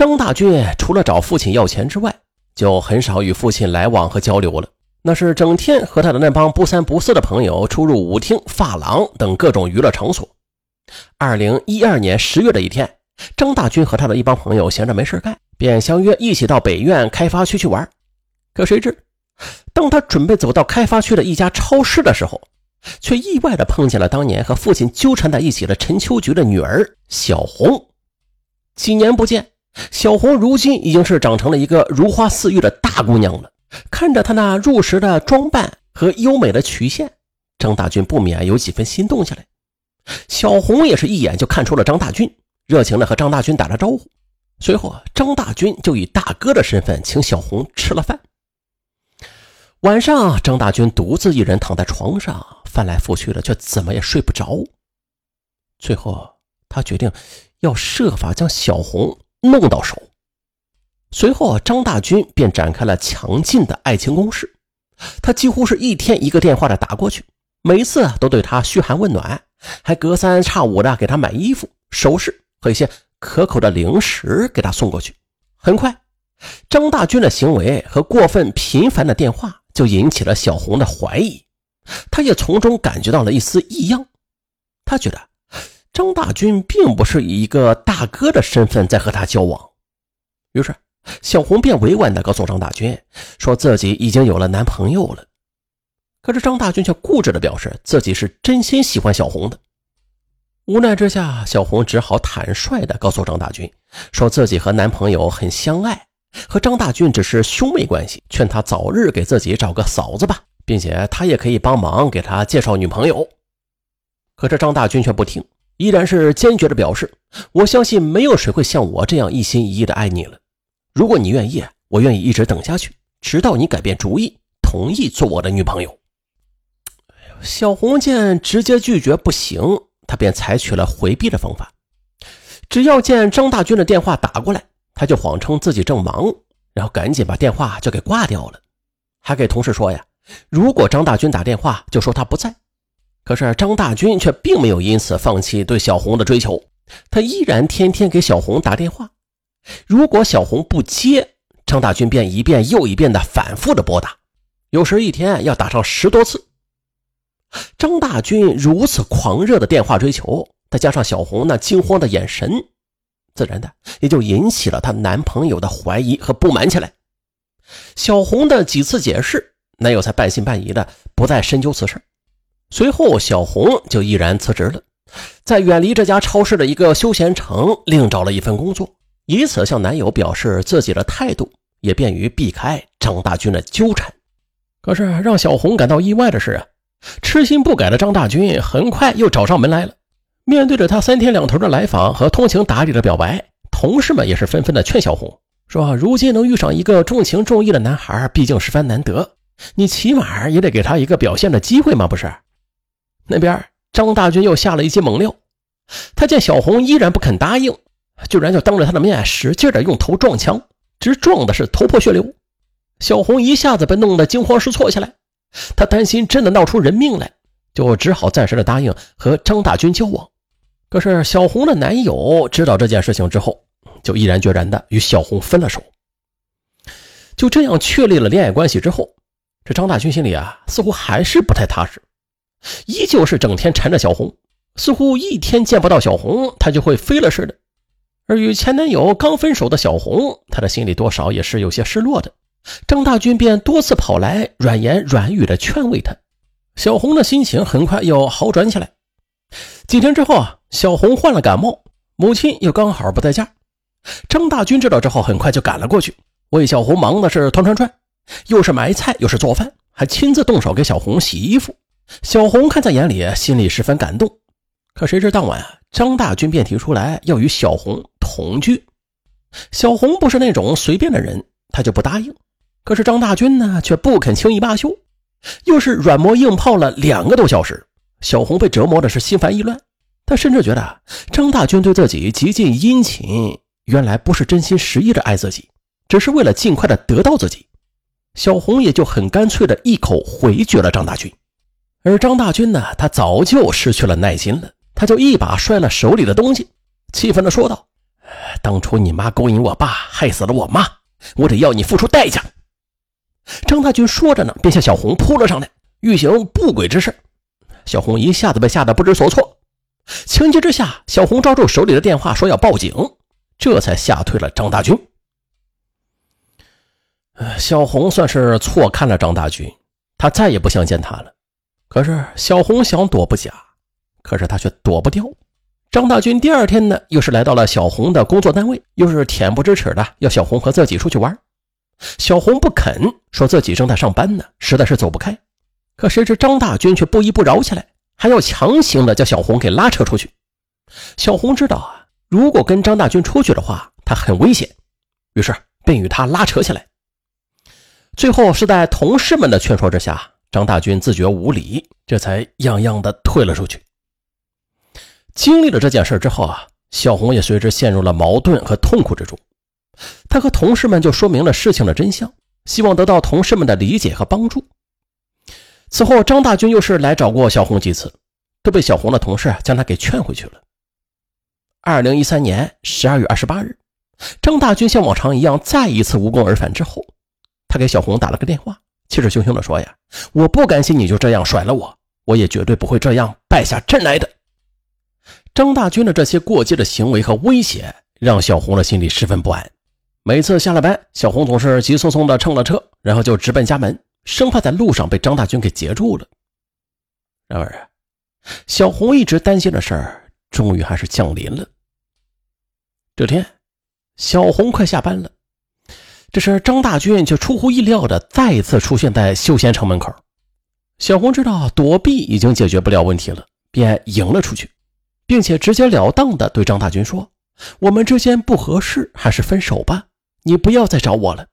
张大军除了找父亲要钱之外，就很少与父亲来往和交流了。那是整天和他的那帮不三不四的朋友出入舞厅、发廊等各种娱乐场所。二零一二年十月的一天，张大军和他的一帮朋友闲着没事干，便相约一起到北苑开发区去玩。可谁知，当他准备走到开发区的一家超市的时候，却意外的碰见了当年和父亲纠缠在一起的陈秋菊的女儿小红。几年不见，小红如今已经是长成了一个如花似玉的大姑娘了。看着她那入时的装扮和优美的曲线，张大军不免有几分心动下来。小红也是一眼就看出了张大军，热情的和张大军打了招呼。随后，张大军就以大哥的身份请小红吃了饭。晚上，张大军独自一人躺在床上，翻来覆去的，却怎么也睡不着。最后，他决定要设法将小红弄到手。随后，张大军便展开了强劲的爱情攻势。他几乎是一天一个电话的打过去，每次都对她嘘寒问暖，还隔三差五的给她买衣服、首饰和一些可口的零食给她送过去。很快，张大军的行为和过分频繁的电话就引起了小红的怀疑，他也从中感觉到了一丝异样。他觉得张大军并不是以一个大哥的身份在和他交往，于是。小红便委婉地告诉张大军，说自己已经有了男朋友了。可是张大军却固执地表示自己是真心喜欢小红的。无奈之下，小红只好坦率地告诉张大军，说自己和男朋友很相爱，和张大军只是兄妹关系，劝他早日给自己找个嫂子吧，并且他也可以帮忙给他介绍女朋友。可是张大军却不听，依然是坚决地表示：“我相信没有谁会像我这样一心一意地爱你了。”如果你愿意，我愿意一直等下去，直到你改变主意，同意做我的女朋友。小红见直接拒绝不行，她便采取了回避的方法。只要见张大军的电话打过来，他就谎称自己正忙，然后赶紧把电话就给挂掉了，还给同事说呀，如果张大军打电话，就说他不在。可是张大军却并没有因此放弃对小红的追求，他依然天天给小红打电话。如果小红不接，张大军便一遍又一遍的反复的拨打，有时一天要打上十多次。张大军如此狂热的电话追求，再加上小红那惊慌的眼神，自然的也就引起了她男朋友的怀疑和不满起来。小红的几次解释，男友才半信半疑的不再深究此事。随后，小红就毅然辞职了，在远离这家超市的一个休闲城另找了一份工作。以此向男友表示自己的态度，也便于避开张大军的纠缠。可是让小红感到意外的是啊，痴心不改的张大军很快又找上门来了。面对着他三天两头的来访和通情达理的表白，同事们也是纷纷的劝小红说：“如今能遇上一个重情重义的男孩，毕竟十分难得，你起码也得给他一个表现的机会嘛，不是？”那边张大军又下了一记猛料，他见小红依然不肯答应。居然就当着他的面使劲的用头撞墙，直撞的是头破血流。小红一下子被弄得惊慌失措起来，他担心真的闹出人命来，就只好暂时的答应和张大军交往。可是小红的男友知道这件事情之后，就毅然决然的与小红分了手。就这样确立了恋爱关系之后，这张大军心里啊似乎还是不太踏实，依旧是整天缠着小红，似乎一天见不到小红，她就会飞了似的。而与前男友刚分手的小红，她的心里多少也是有些失落的。张大军便多次跑来，软言软语的劝慰她。小红的心情很快又好转起来。几天之后啊，小红患了感冒，母亲又刚好不在家。张大军知道之后，很快就赶了过去，为小红忙的是团团转，又是买菜又是做饭，还亲自动手给小红洗衣服。小红看在眼里，心里十分感动。可谁知当晚啊，张大军便提出来要与小红。同居，小红不是那种随便的人，她就不答应。可是张大军呢，却不肯轻易罢休，又是软磨硬泡了两个多小时。小红被折磨的是心烦意乱，她甚至觉得张大军对自己极尽殷勤，原来不是真心实意的爱自己，只是为了尽快的得到自己。小红也就很干脆的一口回绝了张大军。而张大军呢，他早就失去了耐心了，他就一把摔了手里的东西，气愤的说道。当初你妈勾引我爸，害死了我妈，我得要你付出代价。张大军说着呢，便向小红扑了上来，欲行不轨之事。小红一下子被吓得不知所措，情急之下，小红抓住手里的电话说要报警，这才吓退了张大军。小红算是错看了张大军，他再也不想见他了。可是小红想躲不假，可是他却躲不掉。张大军第二天呢，又是来到了小红的工作单位，又是恬不知耻的要小红和自己出去玩。小红不肯，说自己正在上班呢，实在是走不开。可谁知张大军却不依不饶起来，还要强行的将小红给拉扯出去。小红知道啊，如果跟张大军出去的话，他很危险，于是便与他拉扯起来。最后是在同事们的劝说之下，张大军自觉无礼，这才样样的退了出去。经历了这件事之后啊，小红也随之陷入了矛盾和痛苦之中。他和同事们就说明了事情的真相，希望得到同事们的理解和帮助。此后，张大军又是来找过小红几次，都被小红的同事将他给劝回去了。二零一三年十二月二十八日，张大军像往常一样再一次无功而返之后。他给小红打了个电话，气势汹汹地说：“呀，我不甘心你就这样甩了我，我也绝对不会这样败下阵来的。”张大军的这些过激的行为和威胁，让小红的心里十分不安。每次下了班，小红总是急匆匆地乘了车，然后就直奔家门，生怕在路上被张大军给截住了。然而，小红一直担心的事儿，终于还是降临了。这天，小红快下班了。这时，张大军却出乎意料的再次出现在休闲城门口。小红知道躲避已经解决不了问题了，便迎了出去，并且直截了当的对张大军说：“我们之间不合适，还是分手吧，你不要再找我了。”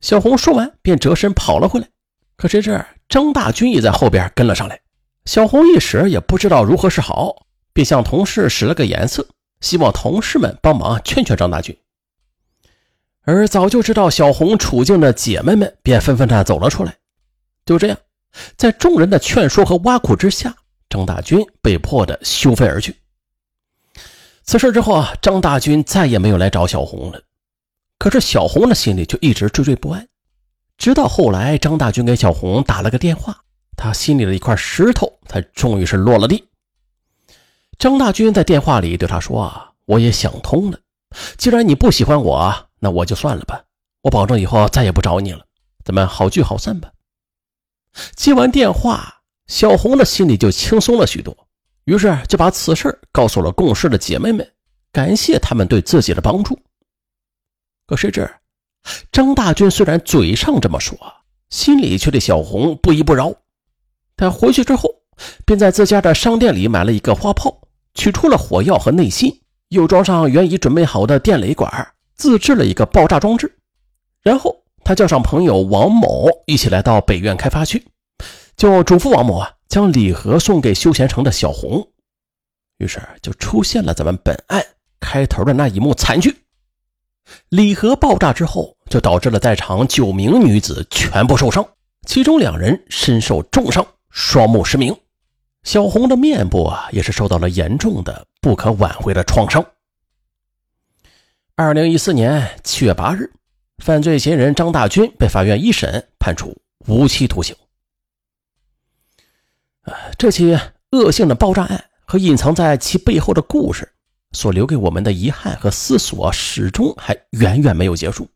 小红说完，便折身跑了回来。可谁知张大军也在后边跟了上来。小红一时也不知道如何是好，便向同事使了个眼色，希望同事们帮忙劝劝张大军。而早就知道小红处境的姐妹们便纷纷的走了出来。就这样，在众人的劝说和挖苦之下，张大军被迫的休飞而去。此事之后啊，张大军再也没有来找小红了。可是小红的心里却一直惴惴不安。直到后来，张大军给小红打了个电话，他心里的一块石头才终于是落了地。张大军在电话里对他说：“啊，我也想通了，既然你不喜欢我。”那我就算了吧，我保证以后再也不找你了，咱们好聚好散吧。接完电话，小红的心里就轻松了许多，于是就把此事告诉了共事的姐妹们，感谢他们对自己的帮助。可谁知，张大军虽然嘴上这么说，心里却对小红不依不饶。他回去之后，便在自家的商店里买了一个花炮，取出了火药和内芯，又装上原已准备好的电雷管。自制了一个爆炸装置，然后他叫上朋友王某一起来到北苑开发区，就嘱咐王某啊将礼盒送给休闲城的小红。于是就出现了咱们本案开头的那一幕惨剧：礼盒爆炸之后，就导致了在场九名女子全部受伤，其中两人身受重伤，双目失明；小红的面部啊也是受到了严重的、不可挽回的创伤。二零一四年七月八日，犯罪嫌疑人张大军被法院一审判处无期徒刑。这起恶性的爆炸案和隐藏在其背后的故事，所留给我们的遗憾和思索，始终还远远没有结束。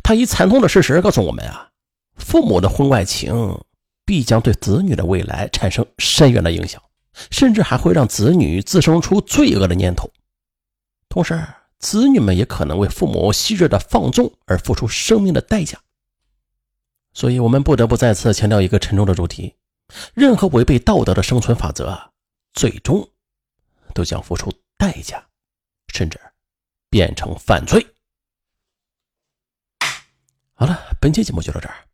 他以惨痛的事实告诉我们啊，父母的婚外情必将对子女的未来产生深远的影响，甚至还会让子女滋生出罪恶的念头，同时。子女们也可能为父母昔日的放纵而付出生命的代价，所以，我们不得不再次强调一个沉重的主题：任何违背道德的生存法则，最终都将付出代价，甚至变成犯罪。好了，本期节目就到这儿，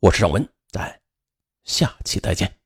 我是尚文，咱下期再见。